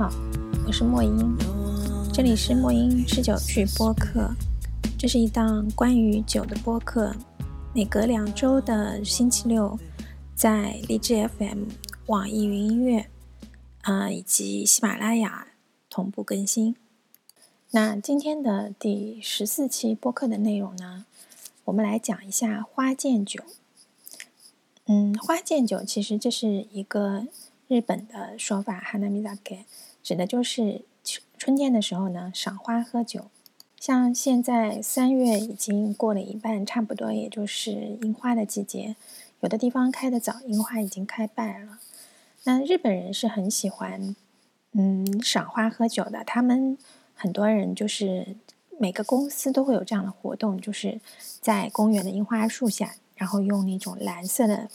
好，我是莫英，这里是莫英吃酒剧播客，这是一档关于酒的播客，每隔两周的星期六在荔枝 FM、网易云音乐啊以及喜马拉雅同步更新。那今天的第十四期播客的内容呢，我们来讲一下花见酒。嗯，花见酒其实这是一个日本的说法，hanamizake，指的就是春春天的时候呢，赏花喝酒。像现在三月已经过了一半，差不多也就是樱花的季节，有的地方开的早，樱花已经开败了。那日本人是很喜欢嗯赏花喝酒的，他们很多人就是每个公司都会有这样的活动，就是在公园的樱花树下。然后用那种蓝色的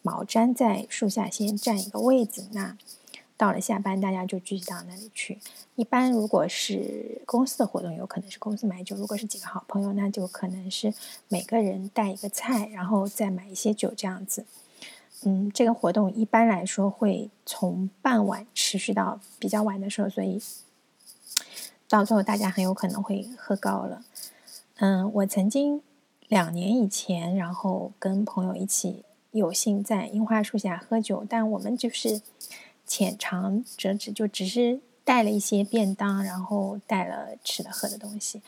毛毡在树下先占一个位子，那到了下班大家就聚集到那里去。一般如果是公司的活动，有可能是公司买酒；如果是几个好朋友，那就可能是每个人带一个菜，然后再买一些酒这样子。嗯，这个活动一般来说会从傍晚持续到比较晚的时候，所以到最后大家很有可能会喝高了。嗯，我曾经。两年以前，然后跟朋友一起有幸在樱花树下喝酒，但我们就是浅尝辄止，就只是带了一些便当，然后带了吃的喝的东西。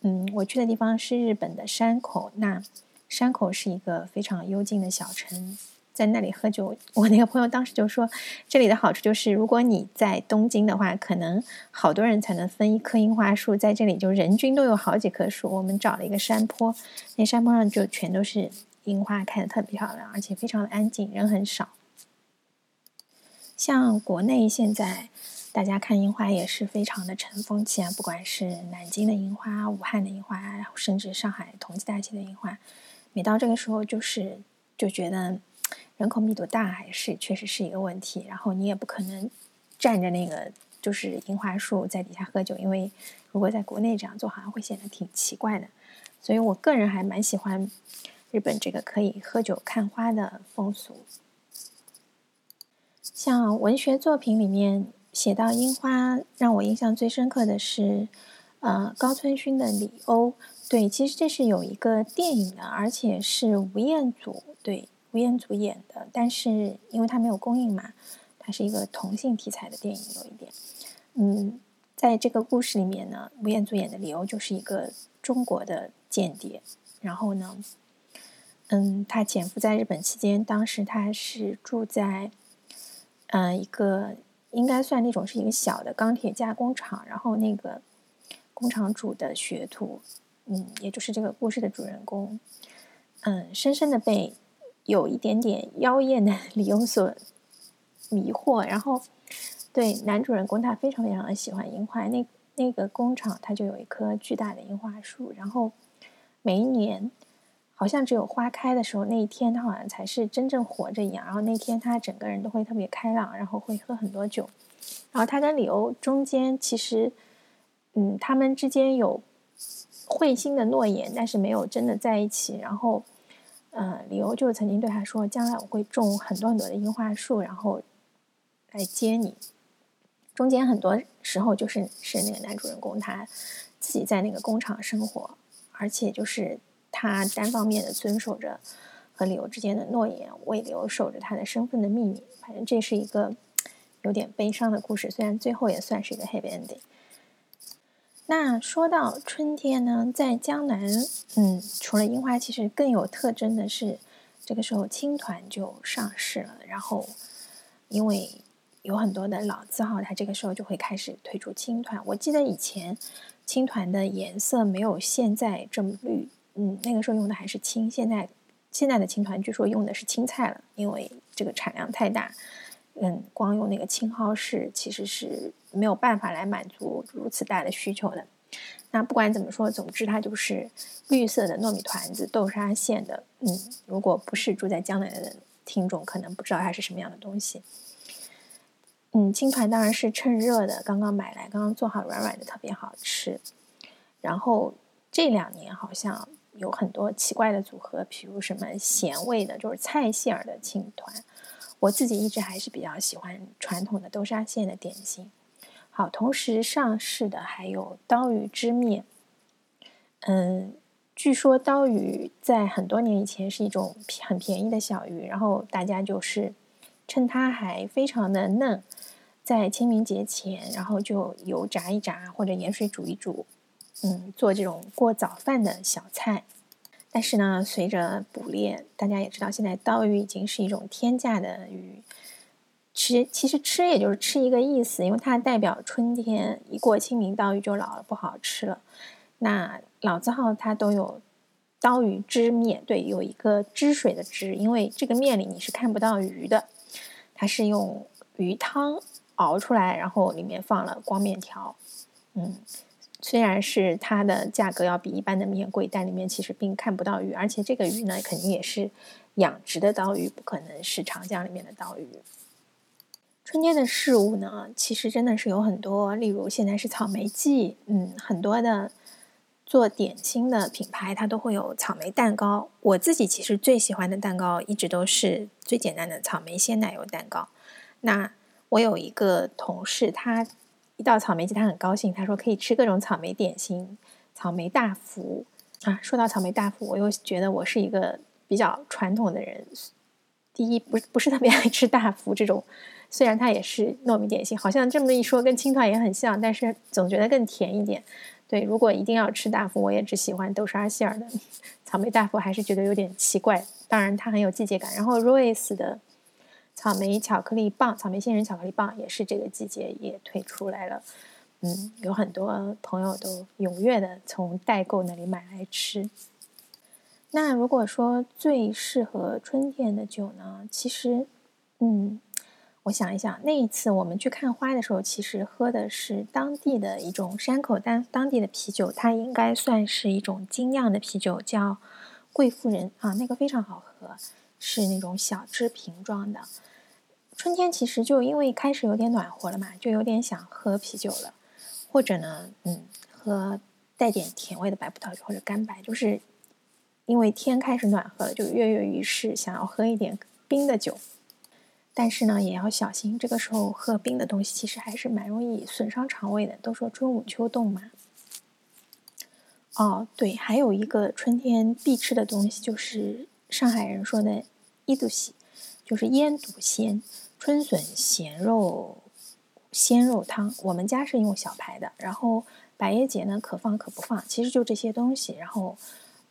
嗯，我去的地方是日本的山口，那山口是一个非常幽静的小城。在那里喝酒，我那个朋友当时就说，这里的好处就是，如果你在东京的话，可能好多人才能分一棵樱花树，在这里就人均都有好几棵树。我们找了一个山坡，那山坡上就全都是樱花，开的特别漂亮，而且非常的安静，人很少。像国内现在大家看樱花也是非常的成风气啊，不管是南京的樱花、武汉的樱花，甚至上海同济大学的樱花，每到这个时候就是就觉得。人口密度大还是确实是一个问题，然后你也不可能站着那个就是樱花树在底下喝酒，因为如果在国内这样做，好像会显得挺奇怪的。所以我个人还蛮喜欢日本这个可以喝酒看花的风俗。像文学作品里面写到樱花，让我印象最深刻的是，呃，高村勋的《李欧》。对，其实这是有一个电影的，而且是吴彦祖对。吴彦祖演的，但是因为他没有公映嘛，它是一个同性题材的电影，有一点。嗯，在这个故事里面呢，吴彦祖演的李欧就是一个中国的间谍。然后呢，嗯，他潜伏在日本期间，当时他是住在，嗯，一个应该算那种是一个小的钢铁加工厂。然后那个工厂主的学徒，嗯，也就是这个故事的主人公，嗯，深深的被。有一点点妖艳的 理由所迷惑，然后对男主人公他非常非常的喜欢樱花，那那个工厂他就有一棵巨大的樱花树，然后每一年好像只有花开的时候那一天他好像才是真正活着一样，然后那天他整个人都会特别开朗，然后会喝很多酒，然后他跟李欧中间其实嗯他们之间有会心的诺言，但是没有真的在一起，然后。嗯，李欧就曾经对他说：“将来我会种很多很多的樱花树，然后来接你。”中间很多时候就是是那个男主人公他自己在那个工厂生活，而且就是他单方面的遵守着和理由之间的诺言，为李欧守着他的身份的秘密。反正这是一个有点悲伤的故事，虽然最后也算是一个 happy ending。那说到春天呢，在江南，嗯，除了樱花，其实更有特征的是，这个时候青团就上市了。然后，因为有很多的老字号，它这个时候就会开始推出青团。我记得以前青团的颜色没有现在这么绿，嗯，那个时候用的还是青。现在现在的青团据说用的是青菜了，因为这个产量太大。嗯，光用那个青蒿是其实是没有办法来满足如此大的需求的。那不管怎么说，总之它就是绿色的糯米团子，豆沙馅的。嗯，如果不是住在江南的听众，可能不知道它是什么样的东西。嗯，青团当然是趁热的，刚刚买来，刚刚做好，软软的，特别好吃。然后这两年好像有很多奇怪的组合，比如什么咸味的，就是菜馅儿的青团。我自己一直还是比较喜欢传统的豆沙馅的点心，好，同时上市的还有刀鱼之面。嗯，据说刀鱼在很多年以前是一种很便宜的小鱼，然后大家就是趁它还非常的嫩，在清明节前，然后就油炸一炸或者盐水煮一煮，嗯，做这种过早饭的小菜。但是呢，随着捕猎，大家也知道，现在刀鱼已经是一种天价的鱼。吃其实吃也就是吃一个意思，因为它代表春天，一过清明，刀鱼就老了，不好吃了。那老字号它都有刀鱼汁面，对，有一个汁水的汁，因为这个面里你是看不到鱼的，它是用鱼汤熬出来，然后里面放了光面条。嗯，虽然是它的价格要比一般的面贵，但里面其实并看不到鱼，而且这个鱼呢，肯定也是养殖的刀鱼，不可能是长江里面的刀鱼。春天的事物呢，其实真的是有很多，例如现在是草莓季，嗯，很多的做点心的品牌它都会有草莓蛋糕。我自己其实最喜欢的蛋糕一直都是最简单的草莓鲜奶油蛋糕。那我有一个同事，他一到草莓季他很高兴，他说可以吃各种草莓点心，草莓大福啊。说到草莓大福，我又觉得我是一个比较传统的人，第一不不是特别爱吃大福这种。虽然它也是糯米点心，好像这么一说跟青团也很像，但是总觉得更甜一点。对，如果一定要吃大福，我也只喜欢豆沙馅儿的 草莓大福，还是觉得有点奇怪。当然它很有季节感。然后 Royce 的草莓巧克力棒、草莓杏仁巧克力棒也是这个季节也推出来了。嗯，有很多朋友都踊跃的从代购那里买来吃。那如果说最适合春天的酒呢？其实，嗯。我想一想，那一次我们去看花的时候，其实喝的是当地的一种山口当当地的啤酒，它应该算是一种精酿的啤酒，叫贵妇人啊，那个非常好喝，是那种小支瓶装的。春天其实就因为开始有点暖和了嘛，就有点想喝啤酒了，或者呢，嗯，喝带点甜味的白葡萄酒或者干白，就是因为天开始暖和了，就跃跃欲试，想要喝一点冰的酒。但是呢，也要小心。这个时候喝冰的东西，其实还是蛮容易损伤肠胃的。都说春捂秋冻嘛。哦，对，还有一个春天必吃的东西，就是上海人说的“伊肚西”，就是腌笃鲜、春笋咸肉鲜肉汤。我们家是用小排的，然后百叶结呢可放可不放，其实就这些东西，然后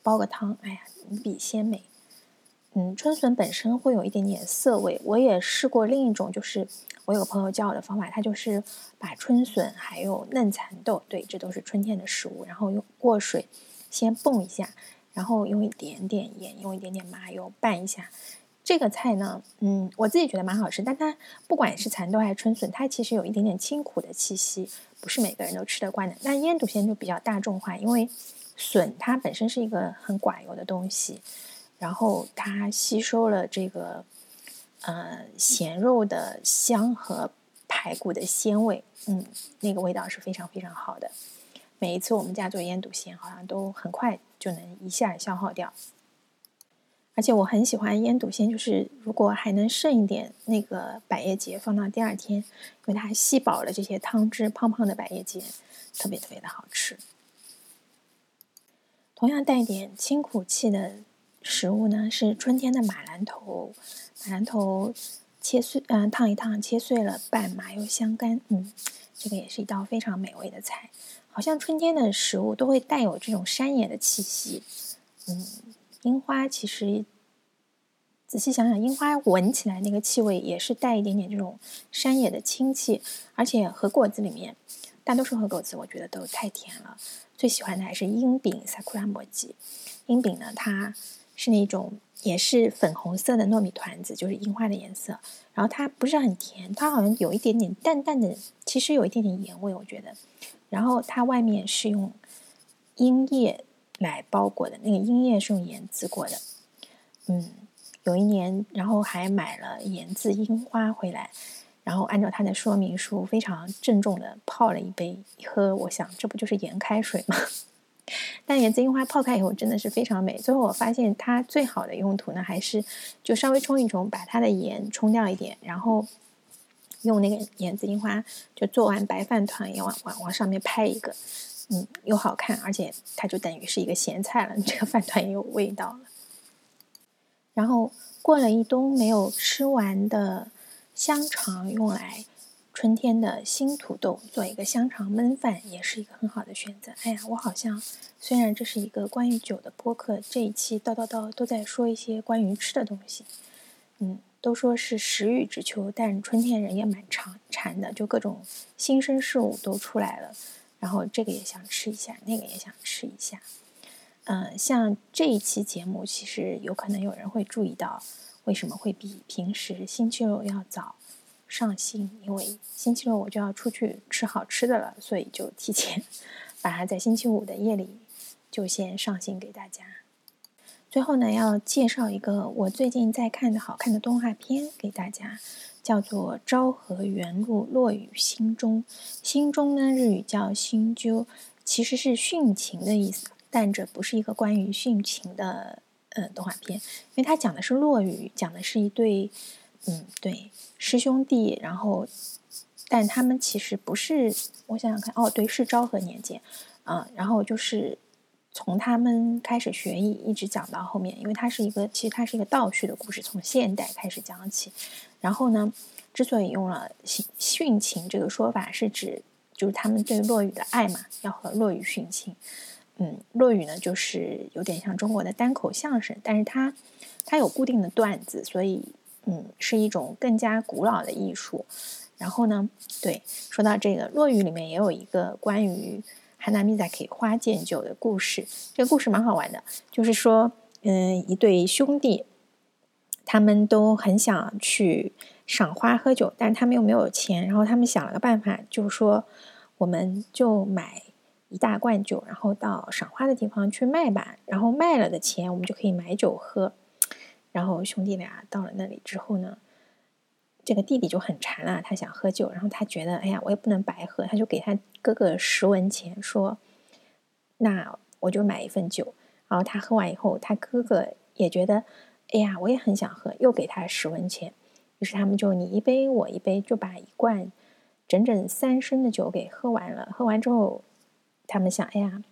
煲个汤，哎呀，无比鲜美。嗯，春笋本身会有一点点涩味。我也试过另一种，就是我有个朋友教我的方法，他就是把春笋还有嫩蚕豆，对，这都是春天的食物，然后用过水先蹦一下，然后用一点点盐，用一点点麻油拌一下。这个菜呢，嗯，我自己觉得蛮好吃，但它不管是蚕豆还是春笋，它其实有一点点清苦的气息，不是每个人都吃得惯的。那腌笃鲜就比较大众化，因为笋它本身是一个很寡油的东西。然后它吸收了这个，呃，咸肉的香和排骨的鲜味，嗯，那个味道是非常非常好的。每一次我们家做腌笃鲜，好像都很快就能一下消耗掉。而且我很喜欢腌笃鲜，就是如果还能剩一点那个百叶结，放到第二天，因为它吸饱了这些汤汁，胖胖的百叶结，特别特别的好吃。同样带点清苦气的。食物呢是春天的马兰头，马兰头切碎，嗯，烫一烫，切碎了拌麻油香干，嗯，这个也是一道非常美味的菜。好像春天的食物都会带有这种山野的气息，嗯，樱花其实仔细想想，樱花闻起来那个气味也是带一点点这种山野的清气，而且和果子里面，大多数和果子我觉得都太甜了，最喜欢的还是樱饼萨库拉摩吉，樱饼呢它。是那种也是粉红色的糯米团子，就是樱花的颜色。然后它不是很甜，它好像有一点点淡淡的，其实有一点点盐味，我觉得。然后它外面是用樱叶来包裹的，那个樱叶是用盐渍过的。嗯，有一年，然后还买了盐渍樱花回来，然后按照它的说明书非常郑重的泡了一杯喝。我想，这不就是盐开水吗？但盐渍樱花泡开以后真的是非常美。最后我发现它最好的用途呢，还是就稍微冲一冲，把它的盐冲掉一点，然后用那个盐渍樱花，就做完白饭团也往往往上面拍一个，嗯，又好看，而且它就等于是一个咸菜了，这个饭团也有味道了。然后过了一冬没有吃完的香肠，用来春天的新土豆做一个香肠焖饭，也是一个很好的选择。哎呀，我好像虽然这是一个关于酒的播客，这一期叨叨叨都在说一些关于吃的东西，嗯。都说是食欲之秋，但春天人也蛮馋馋的，就各种新生事物都出来了，然后这个也想吃一下，那个也想吃一下。嗯，像这一期节目，其实有可能有人会注意到，为什么会比平时星期六要早上新？因为星期六我就要出去吃好吃的了，所以就提前 把它在星期五的夜里就先上新给大家。最后呢，要介绍一个我最近在看的好看的动画片给大家，叫做《昭和元禄落雨心中》。心中呢，日语叫心鸠，其实是殉情的意思，但这不是一个关于殉情的呃动画片，因为它讲的是落雨，讲的是一对嗯对师兄弟，然后但他们其实不是，我想想看，哦对，是昭和年间啊，然后就是。从他们开始学艺，一直讲到后面，因为它是一个，其实它是一个倒叙的故事，从现代开始讲起。然后呢，之所以用了“殉殉情”这个说法，是指就是他们对落雨的爱嘛，要和落雨殉情。嗯，落雨呢，就是有点像中国的单口相声，但是它它有固定的段子，所以嗯，是一种更加古老的艺术。然后呢，对，说到这个落雨里面也有一个关于。哈娜米萨克花见酒的故事，这个故事蛮好玩的。就是说，嗯，一对兄弟，他们都很想去赏花喝酒，但他们又没有钱。然后他们想了个办法，就说，我们就买一大罐酒，然后到赏花的地方去卖吧。然后卖了的钱，我们就可以买酒喝。然后兄弟俩到了那里之后呢？这个弟弟就很馋了，他想喝酒，然后他觉得，哎呀，我也不能白喝，他就给他哥哥十文钱，说，那我就买一份酒。然后他喝完以后，他哥哥也觉得，哎呀，我也很想喝，又给他十文钱。于是他们就你一杯我一杯，就把一罐整整三升的酒给喝完了。喝完之后，他们想，哎呀，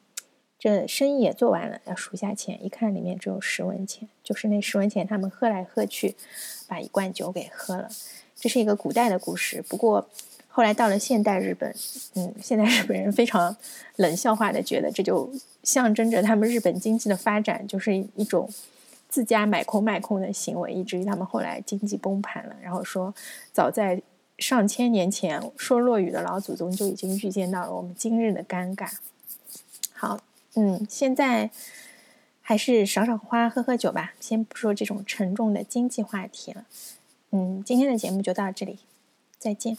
这生意也做完了，要数下钱，一看里面只有十文钱，就是那十文钱，他们喝来喝去，把一罐酒给喝了。这是一个古代的故事，不过后来到了现代日本，嗯，现代日本人非常冷笑话的觉得这就象征着他们日本经济的发展，就是一种自家买空卖空的行为，以至于他们后来经济崩盘了。然后说，早在上千年前，说落雨的老祖宗就已经预见到了我们今日的尴尬。好，嗯，现在还是赏赏花、喝喝酒吧，先不说这种沉重的经济话题了。嗯，今天的节目就到这里，再见。